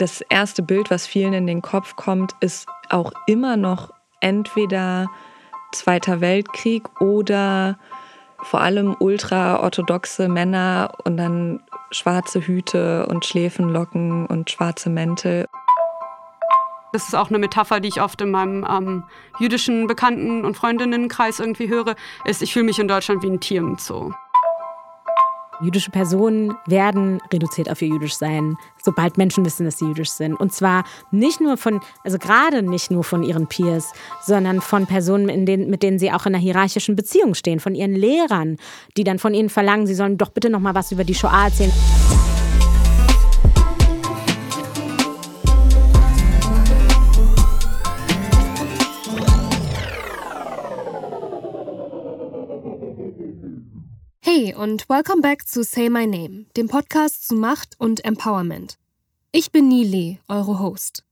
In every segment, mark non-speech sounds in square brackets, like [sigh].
das erste Bild, was vielen in den Kopf kommt, ist auch immer noch entweder Zweiter Weltkrieg oder vor allem ultraorthodoxe Männer und dann schwarze Hüte und Schläfenlocken und schwarze Mäntel. Das ist auch eine Metapher, die ich oft in meinem ähm, jüdischen Bekannten- und Freundinnenkreis irgendwie höre, ist, ich fühle mich in Deutschland wie ein Tier im Zoo. Jüdische Personen werden reduziert auf ihr jüdisch sein, sobald Menschen wissen, dass sie jüdisch sind. Und zwar nicht nur von, also gerade nicht nur von ihren Peers, sondern von Personen, denen, mit denen sie auch in einer hierarchischen Beziehung stehen, von ihren Lehrern, die dann von ihnen verlangen, sie sollen doch bitte noch mal was über die Shoah erzählen. Hey und welcome back zu Say My Name, dem Podcast zu Macht und Empowerment. Ich bin Nile, eure Host.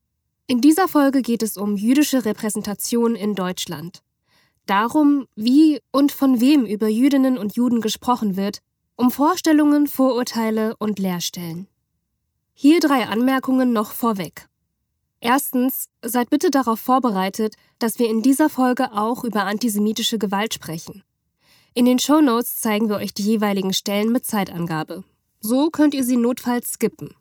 In dieser Folge geht es um jüdische Repräsentation in Deutschland. Darum, wie und von wem über Jüdinnen und Juden gesprochen wird, um Vorstellungen, Vorurteile und Lehrstellen. Hier drei Anmerkungen noch vorweg. Erstens, seid bitte darauf vorbereitet, dass wir in dieser Folge auch über antisemitische Gewalt sprechen. In den Show Notes zeigen wir euch die jeweiligen Stellen mit Zeitangabe. So könnt ihr sie notfalls skippen.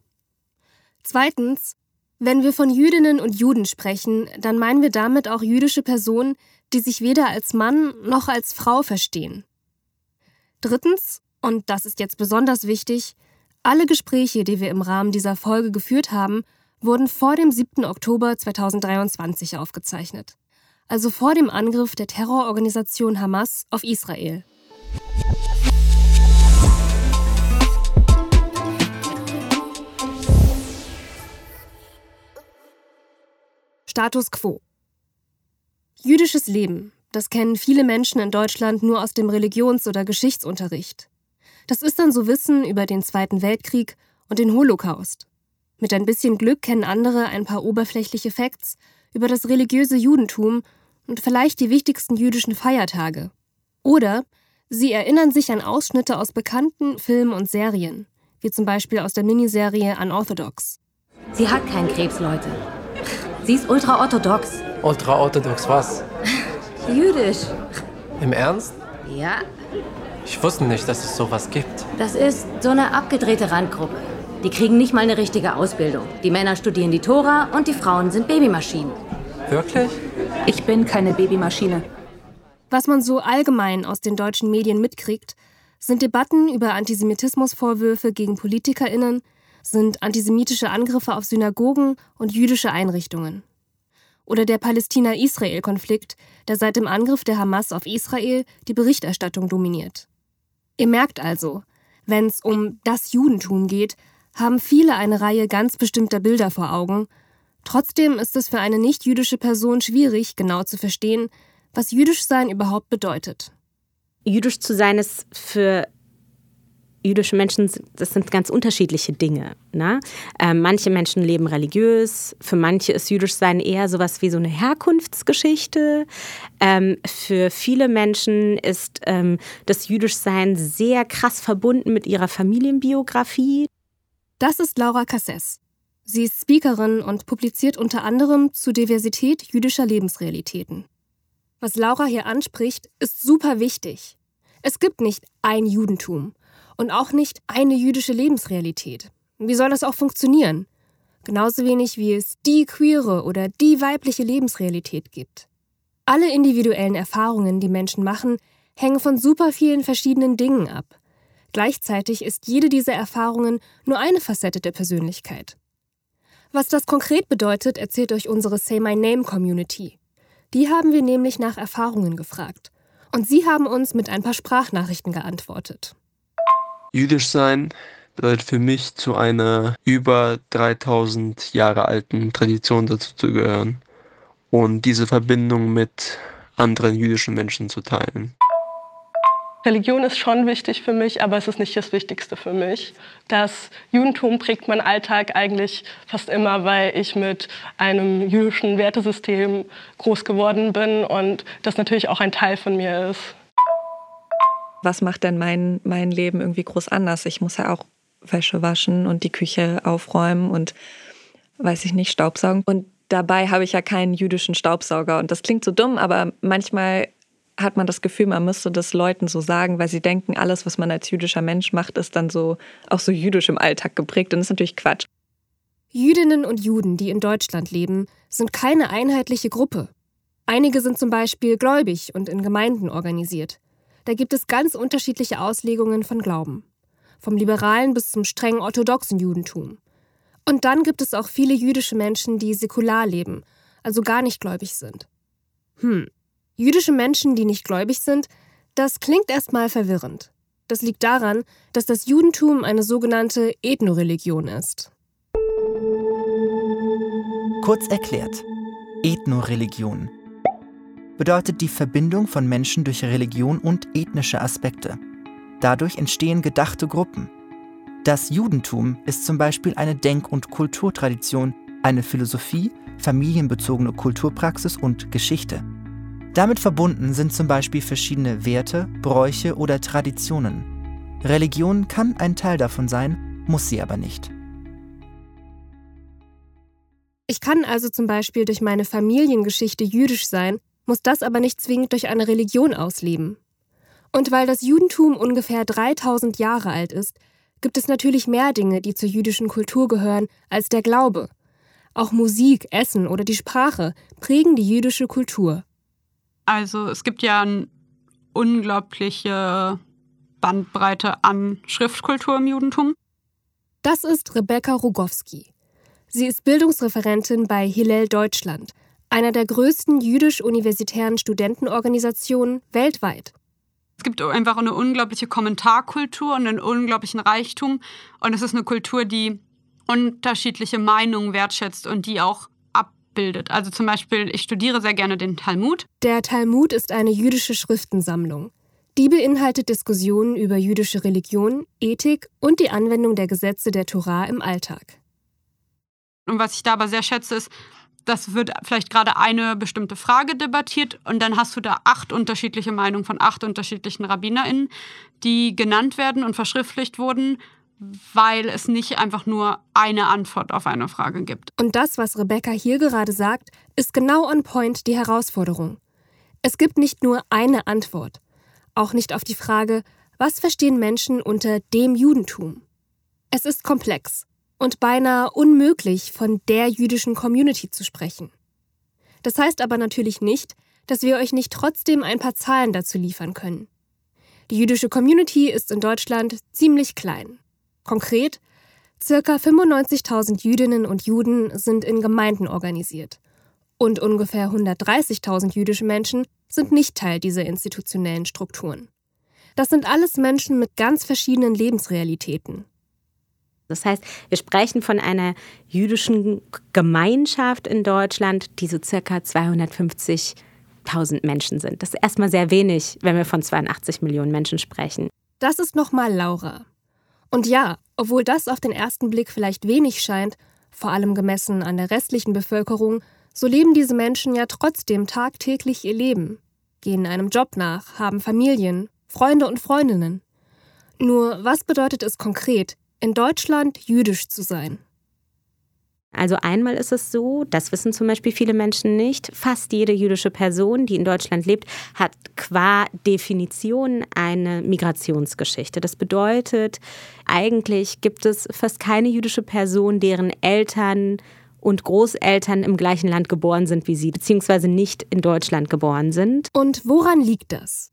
Zweitens, wenn wir von Jüdinnen und Juden sprechen, dann meinen wir damit auch jüdische Personen, die sich weder als Mann noch als Frau verstehen. Drittens, und das ist jetzt besonders wichtig, alle Gespräche, die wir im Rahmen dieser Folge geführt haben, wurden vor dem 7. Oktober 2023 aufgezeichnet also vor dem Angriff der Terrororganisation Hamas auf Israel. Status quo. Jüdisches Leben, das kennen viele Menschen in Deutschland nur aus dem Religions- oder Geschichtsunterricht. Das ist dann so Wissen über den Zweiten Weltkrieg und den Holocaust. Mit ein bisschen Glück kennen andere ein paar oberflächliche Facts über das religiöse Judentum und vielleicht die wichtigsten jüdischen Feiertage. Oder sie erinnern sich an Ausschnitte aus bekannten Filmen und Serien, wie zum Beispiel aus der Miniserie Unorthodox. Sie hat keinen Krebs, Leute. Sie ist ultraorthodox. Ultraorthodox was? Jüdisch. Im Ernst? Ja. Ich wusste nicht, dass es sowas gibt. Das ist so eine abgedrehte Randgruppe. Die kriegen nicht mal eine richtige Ausbildung. Die Männer studieren die Tora und die Frauen sind Babymaschinen. Wirklich? Ich bin keine Babymaschine. Was man so allgemein aus den deutschen Medien mitkriegt, sind Debatten über Antisemitismusvorwürfe gegen PolitikerInnen, sind antisemitische Angriffe auf Synagogen und jüdische Einrichtungen. Oder der Palästina-Israel-Konflikt, der seit dem Angriff der Hamas auf Israel die Berichterstattung dominiert. Ihr merkt also, wenn es um das Judentum geht, haben viele eine Reihe ganz bestimmter Bilder vor Augen Trotzdem ist es für eine nicht-jüdische Person schwierig, genau zu verstehen, was jüdisch sein überhaupt bedeutet. Jüdisch zu sein ist für jüdische Menschen, das sind ganz unterschiedliche Dinge. Ne? Ähm, manche Menschen leben religiös, für manche ist jüdisch sein eher sowas wie so eine Herkunftsgeschichte. Ähm, für viele Menschen ist ähm, das jüdisch sein sehr krass verbunden mit ihrer Familienbiografie. Das ist Laura Casses. Sie ist Speakerin und publiziert unter anderem zu Diversität jüdischer Lebensrealitäten. Was Laura hier anspricht, ist super wichtig. Es gibt nicht ein Judentum und auch nicht eine jüdische Lebensrealität. Wie soll das auch funktionieren? Genauso wenig wie es die queere oder die weibliche Lebensrealität gibt. Alle individuellen Erfahrungen, die Menschen machen, hängen von super vielen verschiedenen Dingen ab. Gleichzeitig ist jede dieser Erfahrungen nur eine Facette der Persönlichkeit. Was das konkret bedeutet, erzählt euch unsere Say My Name Community. Die haben wir nämlich nach Erfahrungen gefragt. Und sie haben uns mit ein paar Sprachnachrichten geantwortet. Jüdisch sein bedeutet für mich zu einer über 3000 Jahre alten Tradition dazu zu gehören und diese Verbindung mit anderen jüdischen Menschen zu teilen. Religion ist schon wichtig für mich, aber es ist nicht das Wichtigste für mich. Das Judentum prägt meinen Alltag eigentlich fast immer, weil ich mit einem jüdischen Wertesystem groß geworden bin und das natürlich auch ein Teil von mir ist. Was macht denn mein, mein Leben irgendwie groß anders? Ich muss ja auch Wäsche waschen und die Küche aufräumen und weiß ich nicht, Staubsaugen. Und dabei habe ich ja keinen jüdischen Staubsauger. Und das klingt so dumm, aber manchmal hat man das Gefühl, man müsste das Leuten so sagen, weil sie denken, alles, was man als jüdischer Mensch macht, ist dann so auch so jüdisch im Alltag geprägt. Und das ist natürlich Quatsch. Jüdinnen und Juden, die in Deutschland leben, sind keine einheitliche Gruppe. Einige sind zum Beispiel gläubig und in Gemeinden organisiert. Da gibt es ganz unterschiedliche Auslegungen von Glauben. Vom liberalen bis zum streng orthodoxen Judentum. Und dann gibt es auch viele jüdische Menschen, die säkular leben, also gar nicht gläubig sind. Hm, Jüdische Menschen, die nicht gläubig sind, das klingt erstmal verwirrend. Das liegt daran, dass das Judentum eine sogenannte Ethnoreligion ist. Kurz erklärt, Ethnoreligion bedeutet die Verbindung von Menschen durch Religion und ethnische Aspekte. Dadurch entstehen gedachte Gruppen. Das Judentum ist zum Beispiel eine Denk- und Kulturtradition, eine Philosophie, familienbezogene Kulturpraxis und Geschichte. Damit verbunden sind zum Beispiel verschiedene Werte, Bräuche oder Traditionen. Religion kann ein Teil davon sein, muss sie aber nicht. Ich kann also zum Beispiel durch meine Familiengeschichte jüdisch sein, muss das aber nicht zwingend durch eine Religion ausleben. Und weil das Judentum ungefähr 3000 Jahre alt ist, gibt es natürlich mehr Dinge, die zur jüdischen Kultur gehören, als der Glaube. Auch Musik, Essen oder die Sprache prägen die jüdische Kultur. Also es gibt ja eine unglaubliche Bandbreite an Schriftkultur im Judentum. Das ist Rebecca Rogowski. Sie ist Bildungsreferentin bei Hillel Deutschland, einer der größten jüdisch-universitären Studentenorganisationen weltweit. Es gibt einfach eine unglaubliche Kommentarkultur und einen unglaublichen Reichtum. Und es ist eine Kultur, die unterschiedliche Meinungen wertschätzt und die auch bildet. Also zum Beispiel, ich studiere sehr gerne den Talmud. Der Talmud ist eine jüdische Schriftensammlung. Die beinhaltet Diskussionen über jüdische Religion, Ethik und die Anwendung der Gesetze der Torah im Alltag. Und was ich da aber sehr schätze, ist, das wird vielleicht gerade eine bestimmte Frage debattiert und dann hast du da acht unterschiedliche Meinungen von acht unterschiedlichen RabbinerInnen, die genannt werden und verschriftlicht wurden weil es nicht einfach nur eine Antwort auf eine Frage gibt. Und das, was Rebecca hier gerade sagt, ist genau on point die Herausforderung. Es gibt nicht nur eine Antwort, auch nicht auf die Frage, was verstehen Menschen unter dem Judentum? Es ist komplex und beinahe unmöglich, von der jüdischen Community zu sprechen. Das heißt aber natürlich nicht, dass wir euch nicht trotzdem ein paar Zahlen dazu liefern können. Die jüdische Community ist in Deutschland ziemlich klein. Konkret, circa 95.000 Jüdinnen und Juden sind in Gemeinden organisiert. Und ungefähr 130.000 jüdische Menschen sind nicht Teil dieser institutionellen Strukturen. Das sind alles Menschen mit ganz verschiedenen Lebensrealitäten. Das heißt, wir sprechen von einer jüdischen Gemeinschaft in Deutschland, die so circa 250.000 Menschen sind. Das ist erstmal sehr wenig, wenn wir von 82 Millionen Menschen sprechen. Das ist nochmal Laura. Und ja, obwohl das auf den ersten Blick vielleicht wenig scheint, vor allem gemessen an der restlichen Bevölkerung, so leben diese Menschen ja trotzdem tagtäglich ihr Leben, gehen einem Job nach, haben Familien, Freunde und Freundinnen. Nur was bedeutet es konkret, in Deutschland jüdisch zu sein? Also einmal ist es so, das wissen zum Beispiel viele Menschen nicht, fast jede jüdische Person, die in Deutschland lebt, hat qua Definition eine Migrationsgeschichte. Das bedeutet, eigentlich gibt es fast keine jüdische Person, deren Eltern und Großeltern im gleichen Land geboren sind wie sie, beziehungsweise nicht in Deutschland geboren sind. Und woran liegt das?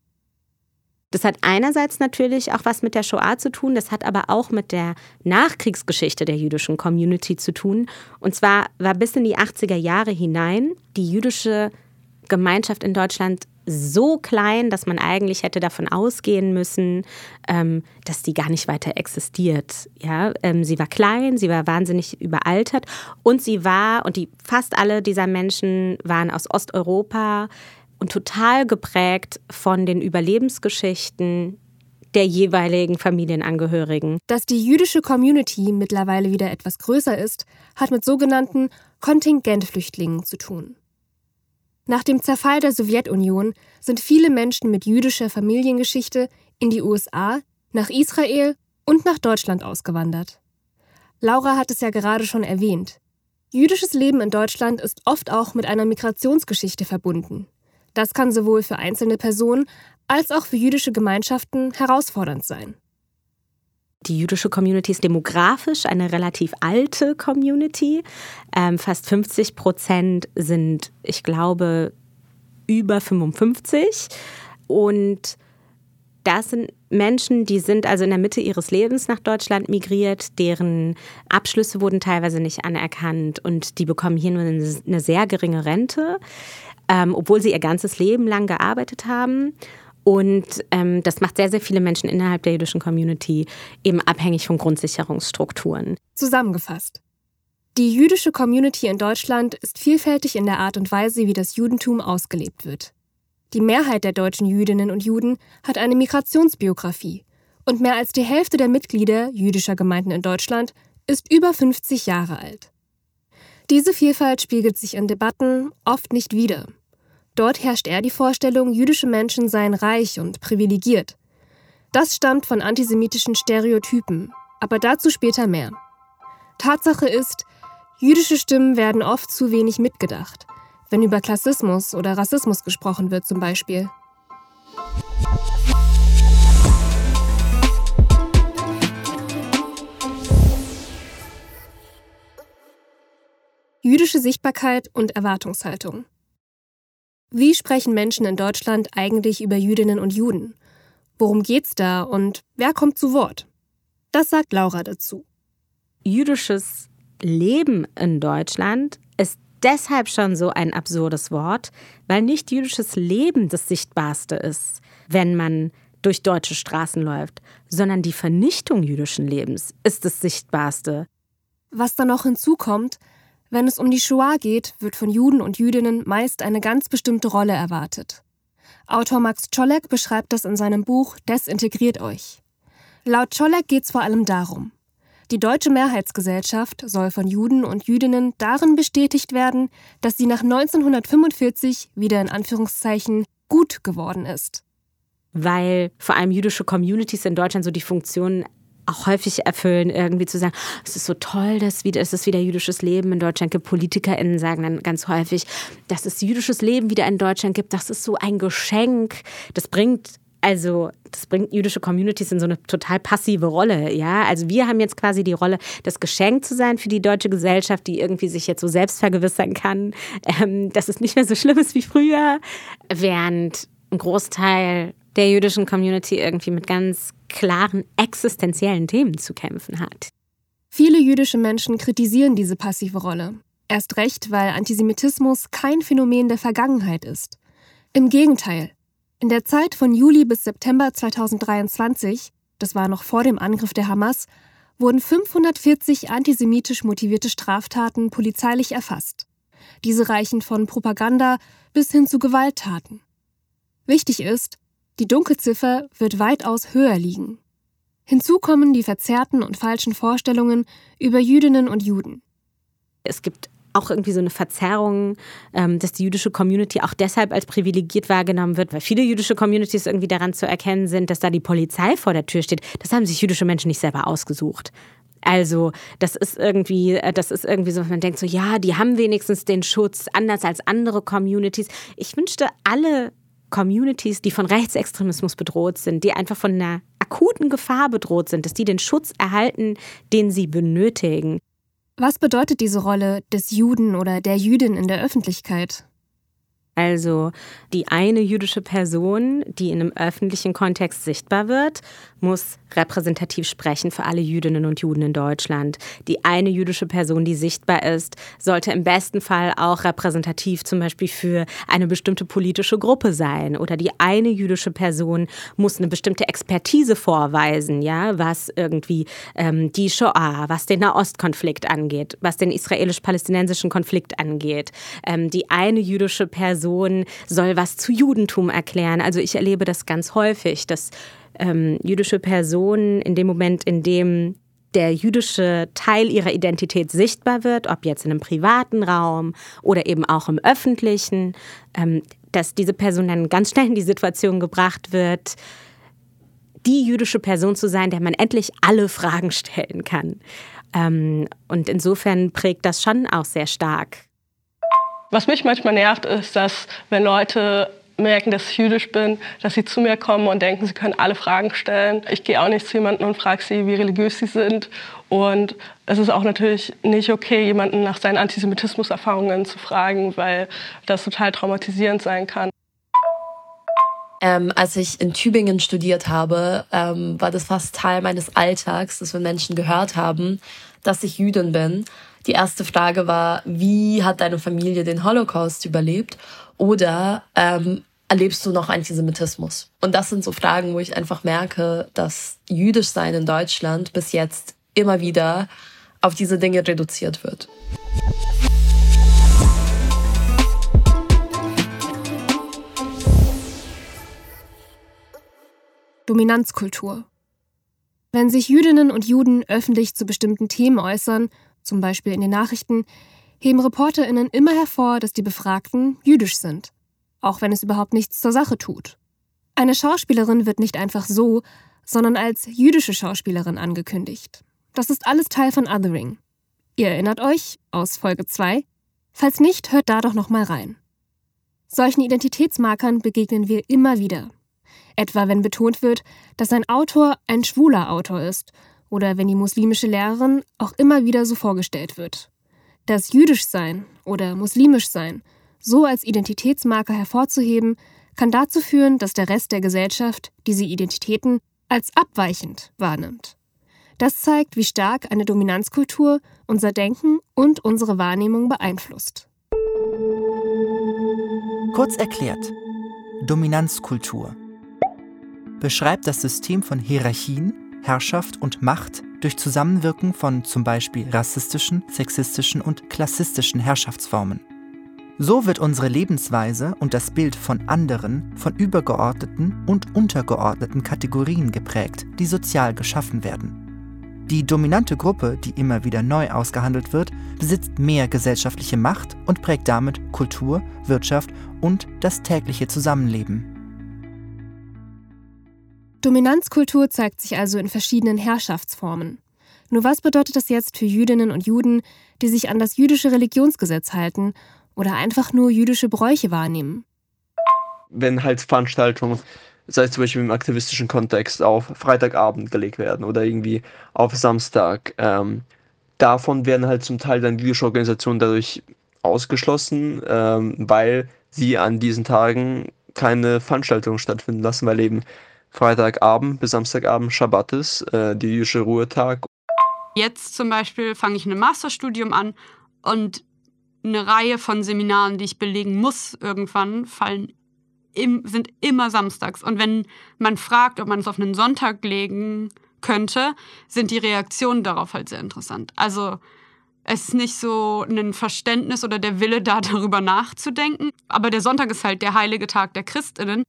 Das hat einerseits natürlich auch was mit der Shoah zu tun, das hat aber auch mit der Nachkriegsgeschichte der jüdischen Community zu tun. Und zwar war bis in die 80er Jahre hinein die jüdische Gemeinschaft in Deutschland so klein, dass man eigentlich hätte davon ausgehen müssen, ähm, dass die gar nicht weiter existiert. Ja, ähm, sie war klein, sie war wahnsinnig überaltert und sie war und die fast alle dieser Menschen waren aus Osteuropa und total geprägt von den Überlebensgeschichten der jeweiligen Familienangehörigen. Dass die jüdische Community mittlerweile wieder etwas größer ist, hat mit sogenannten Kontingentflüchtlingen zu tun. Nach dem Zerfall der Sowjetunion sind viele Menschen mit jüdischer Familiengeschichte in die USA, nach Israel und nach Deutschland ausgewandert. Laura hat es ja gerade schon erwähnt. Jüdisches Leben in Deutschland ist oft auch mit einer Migrationsgeschichte verbunden. Das kann sowohl für einzelne Personen als auch für jüdische Gemeinschaften herausfordernd sein. Die jüdische Community ist demografisch eine relativ alte Community. Ähm, fast 50 Prozent sind, ich glaube, über 55. Und das sind Menschen, die sind also in der Mitte ihres Lebens nach Deutschland migriert, deren Abschlüsse wurden teilweise nicht anerkannt und die bekommen hier nur eine, sehr geringe Rente, ähm, obwohl sie ihr ganzes Leben lang gearbeitet haben. Und ähm, das macht sehr, sehr viele Menschen innerhalb der jüdischen Community eben abhängig von Grundsicherungsstrukturen. Zusammengefasst. Die jüdische Community in Deutschland ist vielfältig in der Art und Weise, wie das Judentum ausgelebt wird. Die Mehrheit der deutschen Jüdinnen und Juden hat eine Migrationsbiografie und mehr als die Hälfte der Mitglieder jüdischer Gemeinden in Deutschland ist über 50 Jahre alt. Diese Vielfalt spiegelt sich in Debatten oft nicht wider. Dort herrscht eher die Vorstellung, jüdische Menschen seien reich und privilegiert. Das stammt von antisemitischen Stereotypen, aber dazu später mehr. Tatsache ist, jüdische Stimmen werden oft zu wenig mitgedacht, wenn über Klassismus oder Rassismus gesprochen wird zum Beispiel. Jüdische Sichtbarkeit und Erwartungshaltung. Wie sprechen Menschen in Deutschland eigentlich über Jüdinnen und Juden? Worum geht's da und wer kommt zu Wort? Das sagt Laura dazu. Jüdisches Leben in Deutschland ist deshalb schon so ein absurdes Wort, weil nicht jüdisches Leben das Sichtbarste ist, wenn man durch deutsche Straßen läuft, sondern die Vernichtung jüdischen Lebens ist das Sichtbarste. Was da noch hinzukommt, wenn es um die Shoah geht, wird von Juden und Jüdinnen meist eine ganz bestimmte Rolle erwartet. Autor Max Czolek beschreibt das in seinem Buch Desintegriert euch. Laut Czolek geht es vor allem darum, die deutsche Mehrheitsgesellschaft soll von Juden und Jüdinnen darin bestätigt werden, dass sie nach 1945 wieder in Anführungszeichen gut geworden ist. Weil vor allem jüdische Communities in Deutschland so die Funktion auch häufig erfüllen, irgendwie zu sagen, es ist so toll, dass wieder, es ist wieder jüdisches Leben in Deutschland gibt. PolitikerInnen sagen dann ganz häufig, dass es jüdisches Leben wieder in Deutschland gibt. Das ist so ein Geschenk. Das bringt also das bringt jüdische Communities in so eine total passive Rolle, ja. Also wir haben jetzt quasi die Rolle, das Geschenk zu sein für die deutsche Gesellschaft, die irgendwie sich jetzt so selbst vergewissern kann, ähm, dass es nicht mehr so schlimm ist wie früher, während ein Großteil der jüdischen Community irgendwie mit ganz klaren existenziellen Themen zu kämpfen hat. Viele jüdische Menschen kritisieren diese passive Rolle. Erst recht, weil Antisemitismus kein Phänomen der Vergangenheit ist. Im Gegenteil. In der Zeit von Juli bis September 2023, das war noch vor dem Angriff der Hamas, wurden 540 antisemitisch motivierte Straftaten polizeilich erfasst. Diese reichen von Propaganda bis hin zu Gewalttaten. Wichtig ist, die Dunkelziffer wird weitaus höher liegen. Hinzu kommen die verzerrten und falschen Vorstellungen über Jüdinnen und Juden. Es gibt auch irgendwie so eine Verzerrung, ähm, dass die jüdische Community auch deshalb als privilegiert wahrgenommen wird, weil viele jüdische Communities irgendwie daran zu erkennen sind, dass da die Polizei vor der Tür steht. Das haben sich jüdische Menschen nicht selber ausgesucht. Also, das ist irgendwie, äh, das ist irgendwie so, man denkt so, ja, die haben wenigstens den Schutz, anders als andere Communities. Ich wünschte, alle Communities, die von Rechtsextremismus bedroht sind, die einfach von einer akuten Gefahr bedroht sind, dass die den Schutz erhalten, den sie benötigen. Was bedeutet diese Rolle des Juden oder der Jüdin in der Öffentlichkeit? Also die eine jüdische Person, die in einem öffentlichen Kontext sichtbar wird, muss repräsentativ sprechen für alle Jüdinnen und Juden in Deutschland. Die eine jüdische Person, die sichtbar ist, sollte im besten Fall auch repräsentativ zum Beispiel für eine bestimmte politische Gruppe sein. Oder die eine jüdische Person muss eine bestimmte Expertise vorweisen, ja, was irgendwie ähm, die Shoah, was den Nahostkonflikt angeht, was den israelisch-palästinensischen Konflikt angeht. Ähm, die eine jüdische Person soll was zu Judentum erklären. Also ich erlebe das ganz häufig, dass ähm, jüdische Personen in dem Moment, in dem der jüdische Teil ihrer Identität sichtbar wird, ob jetzt in einem privaten Raum oder eben auch im öffentlichen, ähm, dass diese Person dann ganz schnell in die Situation gebracht wird, die jüdische Person zu sein, der man endlich alle Fragen stellen kann. Ähm, und insofern prägt das schon auch sehr stark. Was mich manchmal nervt, ist, dass wenn Leute merken, dass ich jüdisch bin, dass sie zu mir kommen und denken, sie können alle Fragen stellen. Ich gehe auch nicht zu jemandem und frage sie, wie religiös sie sind. Und es ist auch natürlich nicht okay, jemanden nach seinen Antisemitismus-Erfahrungen zu fragen, weil das total traumatisierend sein kann. Ähm, als ich in Tübingen studiert habe, ähm, war das fast Teil meines Alltags, dass wenn Menschen gehört haben, dass ich Jüdin bin. Die erste Frage war, wie hat deine Familie den Holocaust überlebt? Oder ähm, erlebst du noch Antisemitismus? Und das sind so Fragen, wo ich einfach merke, dass jüdisch sein in Deutschland bis jetzt immer wieder auf diese Dinge reduziert wird. Dominanzkultur. Wenn sich Jüdinnen und Juden öffentlich zu bestimmten Themen äußern, zum Beispiel in den Nachrichten, heben ReporterInnen immer hervor, dass die Befragten jüdisch sind, auch wenn es überhaupt nichts zur Sache tut. Eine Schauspielerin wird nicht einfach so, sondern als jüdische Schauspielerin angekündigt. Das ist alles Teil von Othering. Ihr erinnert euch aus Folge 2? Falls nicht, hört da doch noch mal rein. Solchen Identitätsmarkern begegnen wir immer wieder. Etwa wenn betont wird, dass ein Autor ein schwuler Autor ist oder wenn die muslimische Lehrerin auch immer wieder so vorgestellt wird. Das jüdisch sein oder muslimisch sein so als Identitätsmarker hervorzuheben, kann dazu führen, dass der Rest der Gesellschaft diese Identitäten als abweichend wahrnimmt. Das zeigt, wie stark eine Dominanzkultur unser Denken und unsere Wahrnehmung beeinflusst. Kurz erklärt, Dominanzkultur beschreibt das System von Hierarchien, Herrschaft und Macht durch Zusammenwirken von zum Beispiel rassistischen, sexistischen und klassistischen Herrschaftsformen. So wird unsere Lebensweise und das Bild von anderen von übergeordneten und untergeordneten Kategorien geprägt, die sozial geschaffen werden. Die dominante Gruppe, die immer wieder neu ausgehandelt wird, besitzt mehr gesellschaftliche Macht und prägt damit Kultur, Wirtschaft und das tägliche Zusammenleben. Dominanzkultur zeigt sich also in verschiedenen Herrschaftsformen. Nur was bedeutet das jetzt für Jüdinnen und Juden, die sich an das jüdische Religionsgesetz halten oder einfach nur jüdische Bräuche wahrnehmen? Wenn halt Veranstaltungen, sei es zum Beispiel im aktivistischen Kontext, auf Freitagabend gelegt werden oder irgendwie auf Samstag, ähm, davon werden halt zum Teil dann jüdische Organisationen dadurch ausgeschlossen, ähm, weil sie an diesen Tagen keine Veranstaltungen stattfinden lassen, weil eben Freitagabend bis Samstagabend Schabbat ist, äh, der jüdische Ruhetag. Jetzt zum Beispiel fange ich ein Masterstudium an und eine Reihe von Seminaren, die ich belegen muss irgendwann, fallen im, sind immer samstags. Und wenn man fragt, ob man es auf einen Sonntag legen könnte, sind die Reaktionen darauf halt sehr interessant. Also es ist nicht so ein Verständnis oder der Wille da [laughs] darüber nachzudenken. Aber der Sonntag ist halt der heilige Tag der Christinnen.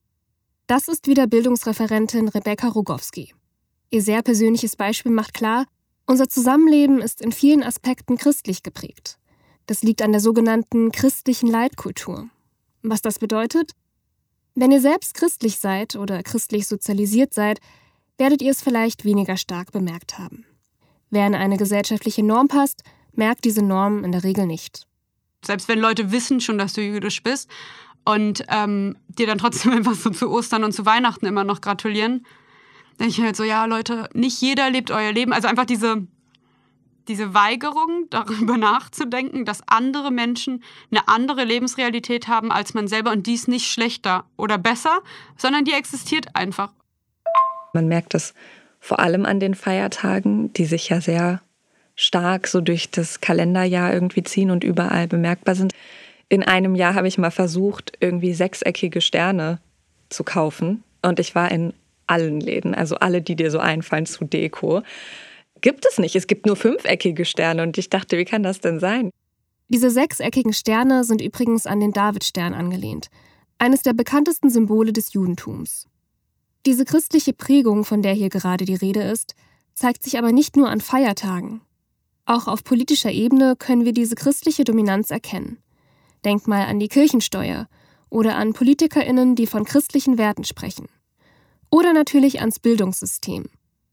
Das ist wieder Bildungsreferentin Rebecca Rogowski. Ihr sehr persönliches Beispiel macht klar, unser Zusammenleben ist in vielen Aspekten christlich geprägt. Das liegt an der sogenannten christlichen Leitkultur. Was das bedeutet? Wenn ihr selbst christlich seid oder christlich sozialisiert seid, werdet ihr es vielleicht weniger stark bemerkt haben. Wer in eine gesellschaftliche Norm passt, merkt diese Norm in der Regel nicht. Selbst wenn Leute wissen schon, dass du jüdisch bist und ähm, dir dann trotzdem [laughs] einfach so zu Ostern und zu Weihnachten immer noch gratulieren. Denke ich halt so, ja, Leute, nicht jeder lebt euer Leben. Also einfach diese, diese Weigerung, [laughs] darüber nachzudenken, dass andere Menschen eine andere Lebensrealität haben als man selber und dies nicht schlechter oder besser, sondern die existiert einfach. Man merkt es vor allem an den Feiertagen, die sich ja sehr stark so durch das Kalenderjahr irgendwie ziehen und überall bemerkbar sind in einem Jahr habe ich mal versucht, irgendwie sechseckige Sterne zu kaufen. Und ich war in allen Läden, also alle, die dir so einfallen zu Deko. Gibt es nicht. Es gibt nur fünfeckige Sterne. Und ich dachte, wie kann das denn sein? Diese sechseckigen Sterne sind übrigens an den Davidstern angelehnt, eines der bekanntesten Symbole des Judentums. Diese christliche Prägung, von der hier gerade die Rede ist, zeigt sich aber nicht nur an Feiertagen. Auch auf politischer Ebene können wir diese christliche Dominanz erkennen. Denk mal an die Kirchensteuer oder an PolitikerInnen, die von christlichen Werten sprechen. Oder natürlich ans Bildungssystem,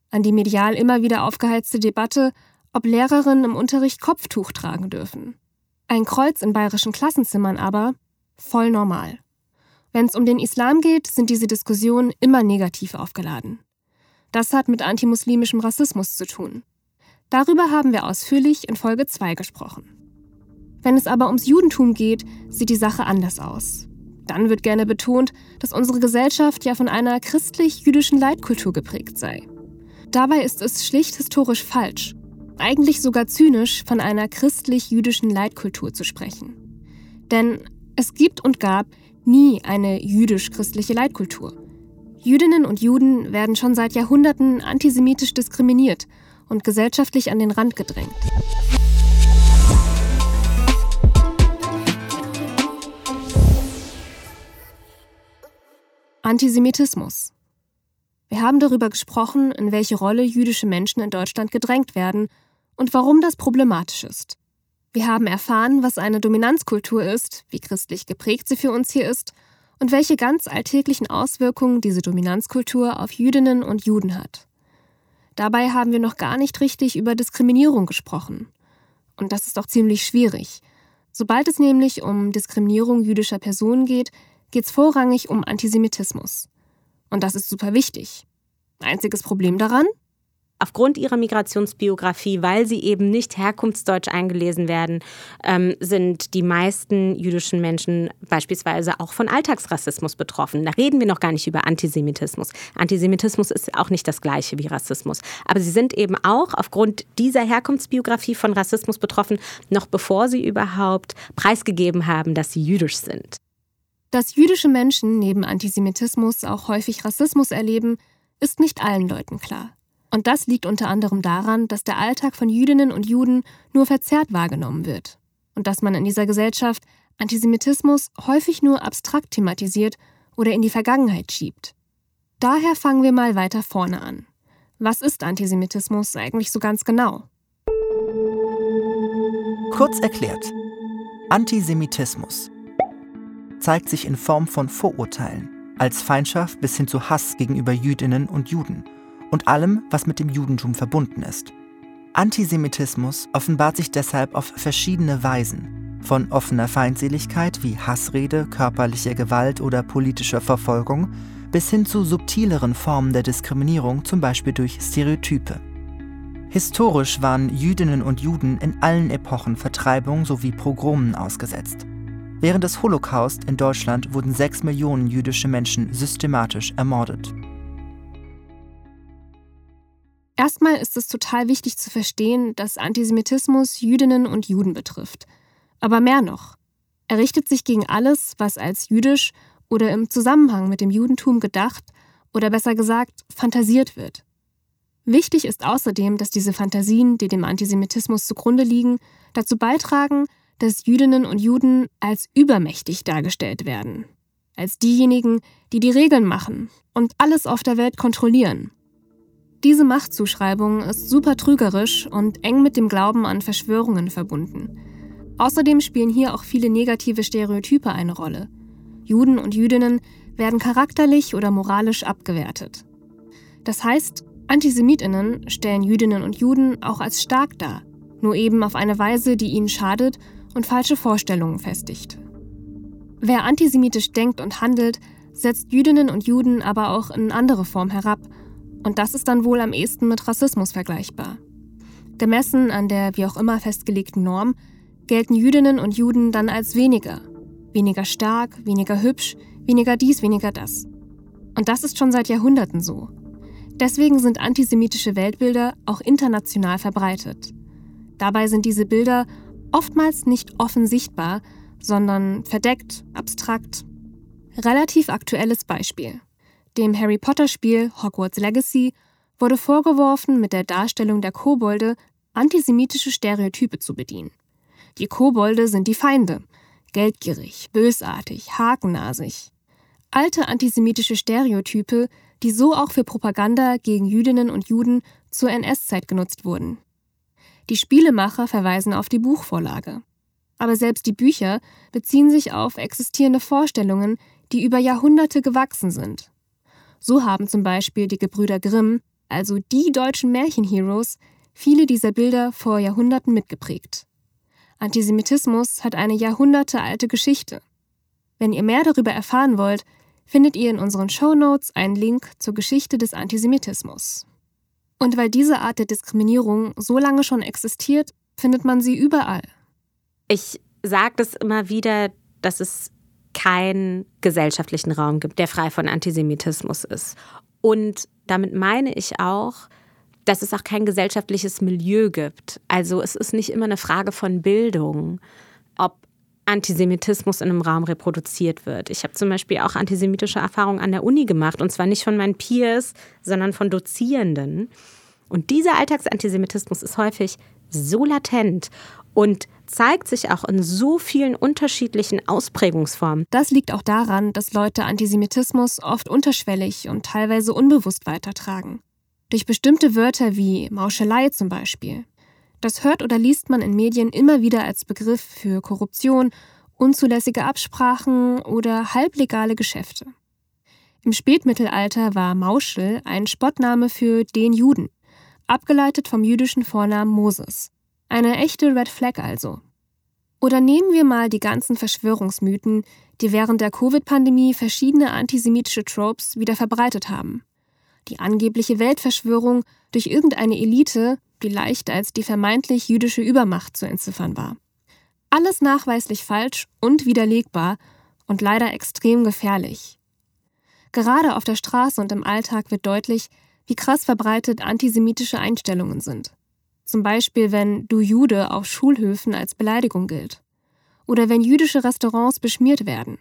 an die medial immer wieder aufgeheizte Debatte, ob Lehrerinnen im Unterricht Kopftuch tragen dürfen. Ein Kreuz in bayerischen Klassenzimmern aber voll normal. Wenn es um den Islam geht, sind diese Diskussionen immer negativ aufgeladen. Das hat mit antimuslimischem Rassismus zu tun. Darüber haben wir ausführlich in Folge 2 gesprochen. Wenn es aber ums Judentum geht, sieht die Sache anders aus. Dann wird gerne betont, dass unsere Gesellschaft ja von einer christlich-jüdischen Leitkultur geprägt sei. Dabei ist es schlicht historisch falsch, eigentlich sogar zynisch, von einer christlich-jüdischen Leitkultur zu sprechen. Denn es gibt und gab nie eine jüdisch-christliche Leitkultur. Jüdinnen und Juden werden schon seit Jahrhunderten antisemitisch diskriminiert und gesellschaftlich an den Rand gedrängt. Antisemitismus. Wir haben darüber gesprochen, in welche Rolle jüdische Menschen in Deutschland gedrängt werden und warum das problematisch ist. Wir haben erfahren, was eine Dominanzkultur ist, wie christlich geprägt sie für uns hier ist und welche ganz alltäglichen Auswirkungen diese Dominanzkultur auf Jüdinnen und Juden hat. Dabei haben wir noch gar nicht richtig über Diskriminierung gesprochen. Und das ist auch ziemlich schwierig. Sobald es nämlich um Diskriminierung jüdischer Personen geht, geht es vorrangig um Antisemitismus. Und das ist super wichtig. Einziges Problem daran? Aufgrund ihrer Migrationsbiografie, weil sie eben nicht herkunftsdeutsch eingelesen werden, ähm, sind die meisten jüdischen Menschen beispielsweise auch von Alltagsrassismus betroffen. Da reden wir noch gar nicht über Antisemitismus. Antisemitismus ist auch nicht das gleiche wie Rassismus. Aber sie sind eben auch aufgrund dieser Herkunftsbiografie von Rassismus betroffen, noch bevor sie überhaupt preisgegeben haben, dass sie jüdisch sind. Dass jüdische Menschen neben Antisemitismus auch häufig Rassismus erleben, ist nicht allen Leuten klar. Und das liegt unter anderem daran, dass der Alltag von Jüdinnen und Juden nur verzerrt wahrgenommen wird. Und dass man in dieser Gesellschaft Antisemitismus häufig nur abstrakt thematisiert oder in die Vergangenheit schiebt. Daher fangen wir mal weiter vorne an. Was ist Antisemitismus eigentlich so ganz genau? Kurz erklärt. Antisemitismus zeigt sich in Form von Vorurteilen, als Feindschaft bis hin zu Hass gegenüber Jüdinnen und Juden und allem, was mit dem Judentum verbunden ist. Antisemitismus offenbart sich deshalb auf verschiedene Weisen, von offener Feindseligkeit wie Hassrede, körperlicher Gewalt oder politischer Verfolgung bis hin zu subtileren Formen der Diskriminierung, zum Beispiel durch Stereotype. Historisch waren Jüdinnen und Juden in allen Epochen Vertreibung sowie Pogromen ausgesetzt. Während des Holocaust in Deutschland wurden sechs Millionen jüdische Menschen systematisch ermordet. Erstmal ist es total wichtig zu verstehen, dass Antisemitismus Jüdinnen und Juden betrifft. Aber mehr noch. Er richtet sich gegen alles, was als jüdisch oder im Zusammenhang mit dem Judentum gedacht oder besser gesagt fantasiert wird. Wichtig ist außerdem, dass diese Fantasien, die dem Antisemitismus zugrunde liegen, dazu beitragen, dass Jüdinnen und Juden als übermächtig dargestellt werden. Als diejenigen, die die Regeln machen und alles auf der Welt kontrollieren. Diese Machtzuschreibung ist super trügerisch und eng mit dem Glauben an Verschwörungen verbunden. Außerdem spielen hier auch viele negative Stereotype eine Rolle. Juden und Jüdinnen werden charakterlich oder moralisch abgewertet. Das heißt, Antisemitinnen stellen Jüdinnen und Juden auch als stark dar, nur eben auf eine Weise, die ihnen schadet und falsche Vorstellungen festigt. Wer antisemitisch denkt und handelt, setzt Jüdinnen und Juden aber auch in andere Form herab. Und das ist dann wohl am ehesten mit Rassismus vergleichbar. Gemessen an der wie auch immer festgelegten Norm gelten Jüdinnen und Juden dann als weniger. Weniger stark, weniger hübsch, weniger dies, weniger das. Und das ist schon seit Jahrhunderten so. Deswegen sind antisemitische Weltbilder auch international verbreitet. Dabei sind diese Bilder oftmals nicht offen sichtbar, sondern verdeckt, abstrakt. Relativ aktuelles Beispiel. Dem Harry Potter-Spiel Hogwarts Legacy wurde vorgeworfen, mit der Darstellung der Kobolde antisemitische Stereotype zu bedienen. Die Kobolde sind die Feinde, geldgierig, bösartig, hakennasig. Alte antisemitische Stereotype, die so auch für Propaganda gegen Jüdinnen und Juden zur NS-Zeit genutzt wurden. Die Spielemacher verweisen auf die Buchvorlage. Aber selbst die Bücher beziehen sich auf existierende Vorstellungen, die über Jahrhunderte gewachsen sind. So haben zum Beispiel die Gebrüder Grimm, also die deutschen Märchenheroes, viele dieser Bilder vor Jahrhunderten mitgeprägt. Antisemitismus hat eine jahrhundertealte Geschichte. Wenn ihr mehr darüber erfahren wollt, findet ihr in unseren Show Notes einen Link zur Geschichte des Antisemitismus. Und weil diese Art der Diskriminierung so lange schon existiert, findet man sie überall. Ich sage das immer wieder, dass es keinen gesellschaftlichen Raum gibt, der frei von Antisemitismus ist. Und damit meine ich auch, dass es auch kein gesellschaftliches Milieu gibt. Also es ist nicht immer eine Frage von Bildung, ob Antisemitismus in einem Raum reproduziert wird. Ich habe zum Beispiel auch antisemitische Erfahrungen an der Uni gemacht und zwar nicht von meinen Peers, sondern von Dozierenden. Und dieser Alltagsantisemitismus ist häufig so latent und zeigt sich auch in so vielen unterschiedlichen Ausprägungsformen. Das liegt auch daran, dass Leute Antisemitismus oft unterschwellig und teilweise unbewusst weitertragen. Durch bestimmte Wörter wie Mauschelei zum Beispiel. Das hört oder liest man in Medien immer wieder als Begriff für Korruption, unzulässige Absprachen oder halblegale Geschäfte. Im Spätmittelalter war Mauschel ein Spottname für den Juden, abgeleitet vom jüdischen Vornamen Moses. Eine echte Red Flag also. Oder nehmen wir mal die ganzen Verschwörungsmythen, die während der Covid-Pandemie verschiedene antisemitische Tropes wieder verbreitet haben. Die angebliche Weltverschwörung durch irgendeine Elite, die leicht als die vermeintlich jüdische Übermacht zu entziffern war. Alles nachweislich falsch und widerlegbar und leider extrem gefährlich. Gerade auf der Straße und im Alltag wird deutlich, wie krass verbreitet antisemitische Einstellungen sind. Zum Beispiel, wenn du Jude auf Schulhöfen als Beleidigung gilt. Oder wenn jüdische Restaurants beschmiert werden.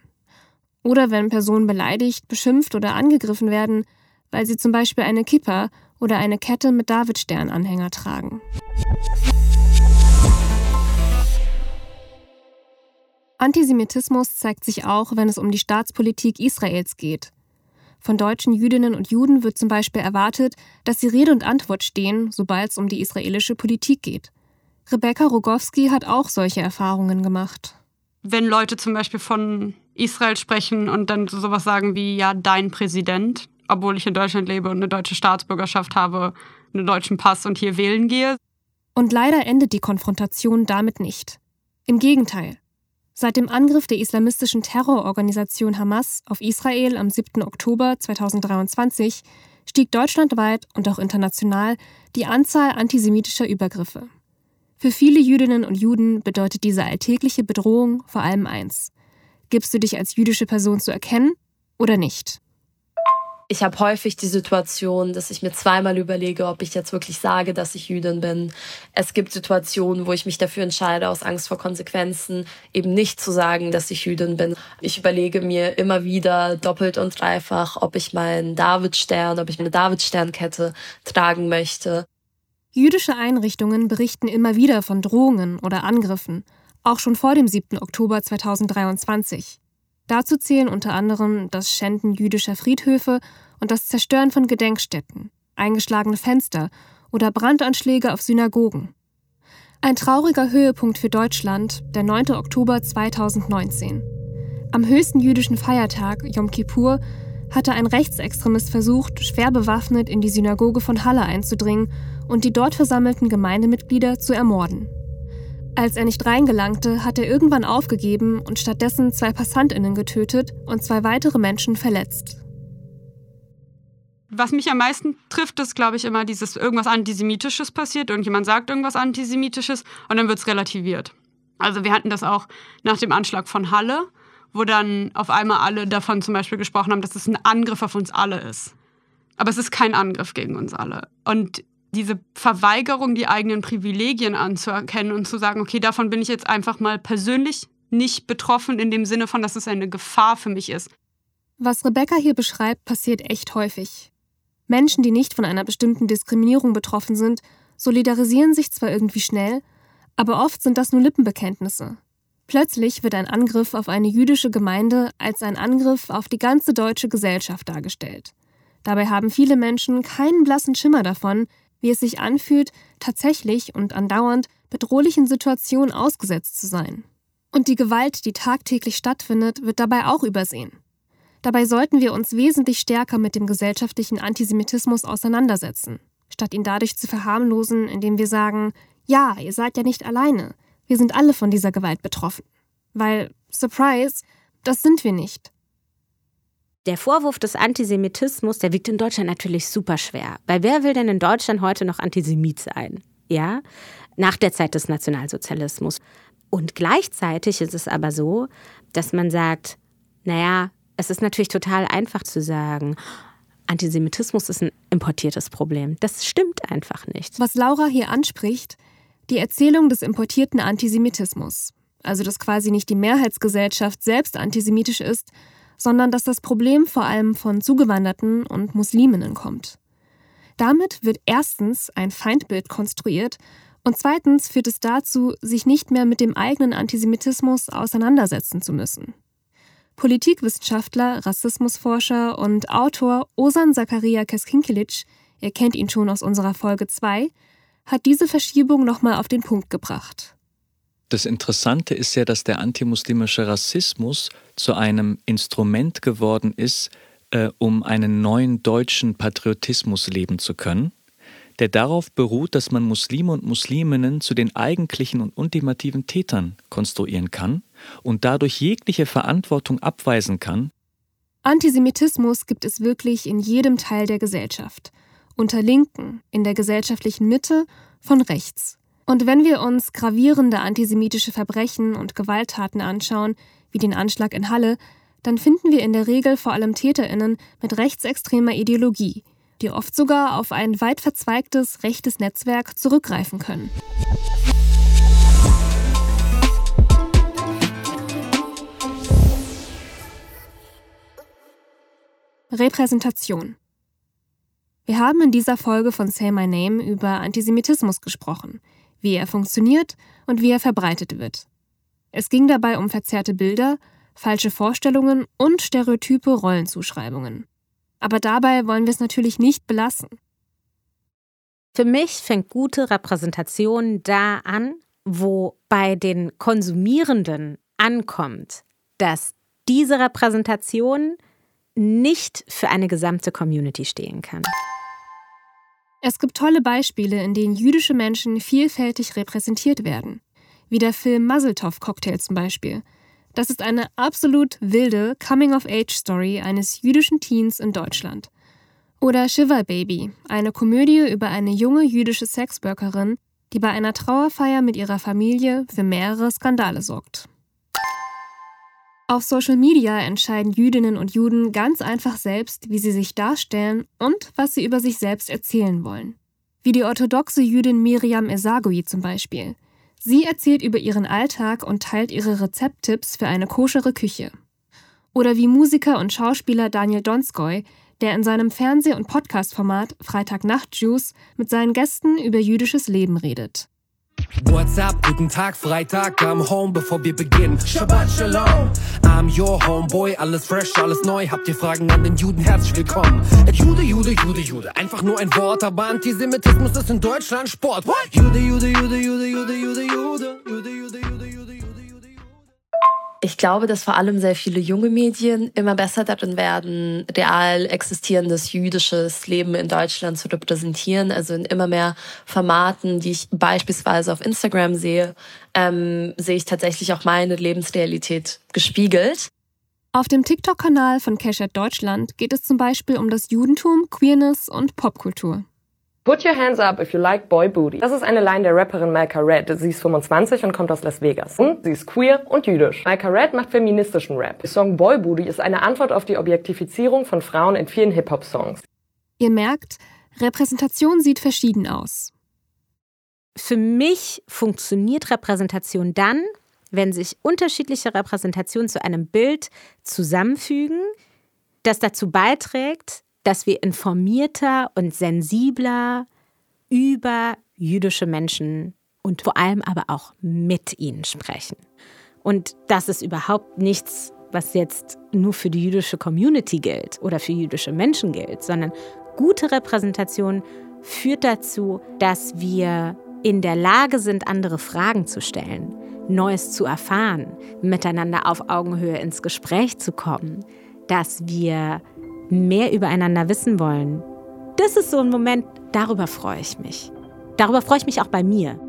Oder wenn Personen beleidigt, beschimpft oder angegriffen werden, weil sie zum Beispiel eine Kippa oder eine Kette mit Davidstern-Anhänger tragen. Antisemitismus zeigt sich auch, wenn es um die Staatspolitik Israels geht. Von deutschen Jüdinnen und Juden wird zum Beispiel erwartet, dass sie Rede und Antwort stehen, sobald es um die israelische Politik geht. Rebecca Rogowski hat auch solche Erfahrungen gemacht. Wenn Leute zum Beispiel von Israel sprechen und dann sowas sagen wie, ja, dein Präsident, obwohl ich in Deutschland lebe und eine deutsche Staatsbürgerschaft habe, einen deutschen Pass und hier wählen gehe. Und leider endet die Konfrontation damit nicht. Im Gegenteil. Seit dem Angriff der islamistischen Terrororganisation Hamas auf Israel am 7. Oktober 2023 stieg deutschlandweit und auch international die Anzahl antisemitischer Übergriffe. Für viele Jüdinnen und Juden bedeutet diese alltägliche Bedrohung vor allem eins. Gibst du dich als jüdische Person zu erkennen oder nicht? Ich habe häufig die Situation, dass ich mir zweimal überlege, ob ich jetzt wirklich sage, dass ich Jüdin bin. Es gibt Situationen, wo ich mich dafür entscheide, aus Angst vor Konsequenzen, eben nicht zu sagen, dass ich Jüdin bin. Ich überlege mir immer wieder doppelt und dreifach, ob ich meinen Davidstern, ob ich meine Davidsternkette tragen möchte. Jüdische Einrichtungen berichten immer wieder von Drohungen oder Angriffen, auch schon vor dem 7. Oktober 2023. Dazu zählen unter anderem das Schänden jüdischer Friedhöfe und das Zerstören von Gedenkstätten, eingeschlagene Fenster oder Brandanschläge auf Synagogen. Ein trauriger Höhepunkt für Deutschland, der 9. Oktober 2019. Am höchsten jüdischen Feiertag, Yom Kippur, hatte ein Rechtsextremist versucht, schwer bewaffnet in die Synagoge von Halle einzudringen und die dort versammelten Gemeindemitglieder zu ermorden. Als er nicht reingelangte, hat er irgendwann aufgegeben und stattdessen zwei Passantinnen getötet und zwei weitere Menschen verletzt. Was mich am meisten trifft, ist, glaube ich, immer dieses irgendwas Antisemitisches passiert. Irgendjemand sagt irgendwas Antisemitisches und dann wird es relativiert. Also wir hatten das auch nach dem Anschlag von Halle, wo dann auf einmal alle davon zum Beispiel gesprochen haben, dass es ein Angriff auf uns alle ist. Aber es ist kein Angriff gegen uns alle. Und diese Verweigerung, die eigenen Privilegien anzuerkennen und zu sagen, okay, davon bin ich jetzt einfach mal persönlich nicht betroffen in dem Sinne von, dass es eine Gefahr für mich ist. Was Rebecca hier beschreibt, passiert echt häufig. Menschen, die nicht von einer bestimmten Diskriminierung betroffen sind, solidarisieren sich zwar irgendwie schnell, aber oft sind das nur Lippenbekenntnisse. Plötzlich wird ein Angriff auf eine jüdische Gemeinde als ein Angriff auf die ganze deutsche Gesellschaft dargestellt. Dabei haben viele Menschen keinen blassen Schimmer davon, wie es sich anfühlt, tatsächlich und andauernd bedrohlichen Situationen ausgesetzt zu sein. Und die Gewalt, die tagtäglich stattfindet, wird dabei auch übersehen. Dabei sollten wir uns wesentlich stärker mit dem gesellschaftlichen Antisemitismus auseinandersetzen. statt ihn dadurch zu verharmlosen, indem wir sagen, ja, ihr seid ja nicht alleine, wir sind alle von dieser Gewalt betroffen. Weil, surprise, das sind wir nicht. Der Vorwurf des Antisemitismus, der wiegt in Deutschland natürlich super schwer. Weil wer will denn in Deutschland heute noch Antisemit sein? Ja? Nach der Zeit des Nationalsozialismus. Und gleichzeitig ist es aber so, dass man sagt, naja, es ist natürlich total einfach zu sagen, Antisemitismus ist ein importiertes Problem. Das stimmt einfach nicht. Was Laura hier anspricht, die Erzählung des importierten Antisemitismus. Also dass quasi nicht die Mehrheitsgesellschaft selbst antisemitisch ist, sondern dass das Problem vor allem von Zugewanderten und Musliminnen kommt. Damit wird erstens ein Feindbild konstruiert und zweitens führt es dazu, sich nicht mehr mit dem eigenen Antisemitismus auseinandersetzen zu müssen. Politikwissenschaftler, Rassismusforscher und Autor Osan Zakaria Keskinkelic, ihr kennt ihn schon aus unserer Folge 2, hat diese Verschiebung nochmal auf den Punkt gebracht. Das Interessante ist ja, dass der antimuslimische Rassismus zu einem Instrument geworden ist, äh, um einen neuen deutschen Patriotismus leben zu können, der darauf beruht, dass man Muslime und Musliminnen zu den eigentlichen und ultimativen Tätern konstruieren kann und dadurch jegliche Verantwortung abweisen kann. Antisemitismus gibt es wirklich in jedem Teil der Gesellschaft. Unter Linken, in der gesellschaftlichen Mitte, von rechts. Und wenn wir uns gravierende antisemitische Verbrechen und Gewalttaten anschauen, wie den Anschlag in Halle, dann finden wir in der Regel vor allem Täterinnen mit rechtsextremer Ideologie, die oft sogar auf ein weit verzweigtes rechtes Netzwerk zurückgreifen können. Repräsentation Wir haben in dieser Folge von Say My Name über Antisemitismus gesprochen, wie er funktioniert und wie er verbreitet wird. Es ging dabei um verzerrte Bilder, falsche Vorstellungen und stereotype Rollenzuschreibungen. Aber dabei wollen wir es natürlich nicht belassen. Für mich fängt gute Repräsentation da an, wo bei den Konsumierenden ankommt, dass diese Repräsentation nicht für eine gesamte Community stehen kann. Es gibt tolle Beispiele, in denen jüdische Menschen vielfältig repräsentiert werden, wie der Film Muzzletov Cocktail zum Beispiel. Das ist eine absolut wilde Coming-of-Age-Story eines jüdischen Teens in Deutschland. Oder Shiver Baby, eine Komödie über eine junge jüdische Sexworkerin, die bei einer Trauerfeier mit ihrer Familie für mehrere Skandale sorgt. Auf Social Media entscheiden Jüdinnen und Juden ganz einfach selbst, wie sie sich darstellen und was sie über sich selbst erzählen wollen. Wie die orthodoxe Jüdin Miriam Esagui zum Beispiel. Sie erzählt über ihren Alltag und teilt ihre Rezepttipps für eine koschere Küche. Oder wie Musiker und Schauspieler Daniel Donskoy, der in seinem Fernseh- und Podcast-Format Freitagnacht Juice mit seinen Gästen über jüdisches Leben redet. What's up? Guten Tag, Freitag, I'm home, bevor wir beginnen. Shabbat Shalom, I'm your homeboy, alles fresh, alles neu. Habt ihr Fragen an den Juden? Herzlich willkommen. Jude, Jude, Jude, Jude, einfach nur ein Wort, aber Antisemitismus ist in Deutschland Sport. What? Jude, Jude, Jude, Jude, Jude, Jude, Jude, Jude, Jude. Ich glaube, dass vor allem sehr viele junge Medien immer besser darin werden, real existierendes jüdisches Leben in Deutschland zu repräsentieren. Also in immer mehr Formaten, die ich beispielsweise auf Instagram sehe, ähm, sehe ich tatsächlich auch meine Lebensrealität gespiegelt. Auf dem TikTok-Kanal von Keshet Deutschland geht es zum Beispiel um das Judentum, Queerness und Popkultur. Put your hands up if you like boy booty. Das ist eine Line der Rapperin Malka Red. Sie ist 25 und kommt aus Las Vegas. Und sie ist queer und jüdisch. Malka Red macht feministischen Rap. Der Song Boy Booty ist eine Antwort auf die Objektifizierung von Frauen in vielen Hip-Hop-Songs. Ihr merkt, Repräsentation sieht verschieden aus. Für mich funktioniert Repräsentation dann, wenn sich unterschiedliche Repräsentationen zu einem Bild zusammenfügen, das dazu beiträgt, dass wir informierter und sensibler über jüdische Menschen und vor allem aber auch mit ihnen sprechen. Und das ist überhaupt nichts, was jetzt nur für die jüdische Community gilt oder für jüdische Menschen gilt, sondern gute Repräsentation führt dazu, dass wir in der Lage sind, andere Fragen zu stellen, Neues zu erfahren, miteinander auf Augenhöhe ins Gespräch zu kommen, dass wir mehr übereinander wissen wollen, das ist so ein Moment, darüber freue ich mich. Darüber freue ich mich auch bei mir.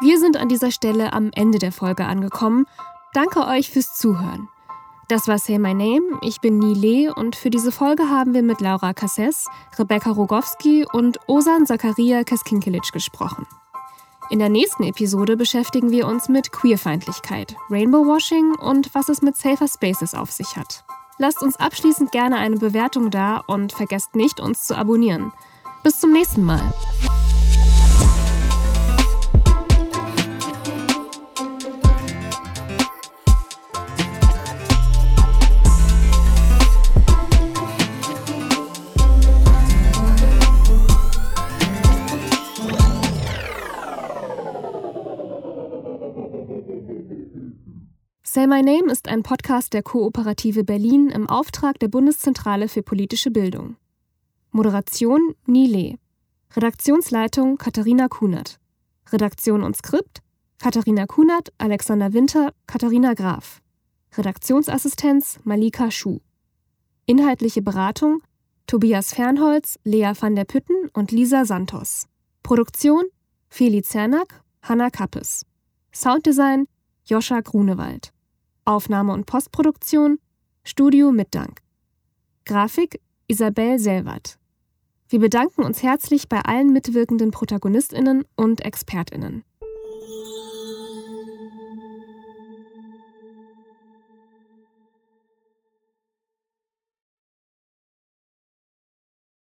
Wir sind an dieser Stelle am Ende der Folge angekommen. Danke euch fürs Zuhören. Das war Say My Name. Ich bin Nile und für diese Folge haben wir mit Laura Kasses, Rebecca Rogowski und Osan Zakaria Kaskinkelic gesprochen. In der nächsten Episode beschäftigen wir uns mit Queerfeindlichkeit, Rainbowwashing und was es mit Safer Spaces auf sich hat. Lasst uns abschließend gerne eine Bewertung da und vergesst nicht, uns zu abonnieren. Bis zum nächsten Mal. My Name ist ein Podcast der Kooperative Berlin im Auftrag der Bundeszentrale für politische Bildung. Moderation Nile. Redaktionsleitung Katharina Kunert. Redaktion und Skript Katharina Kunert, Alexander Winter, Katharina Graf. Redaktionsassistenz Malika Schuh. Inhaltliche Beratung Tobias Fernholz, Lea van der Pütten und Lisa Santos. Produktion Feli Zernack, Hanna Kappes. Sounddesign Joscha Grunewald. Aufnahme und Postproduktion Studio Mitdank. Grafik Isabel Selwert. Wir bedanken uns herzlich bei allen mitwirkenden Protagonistinnen und Expertinnen.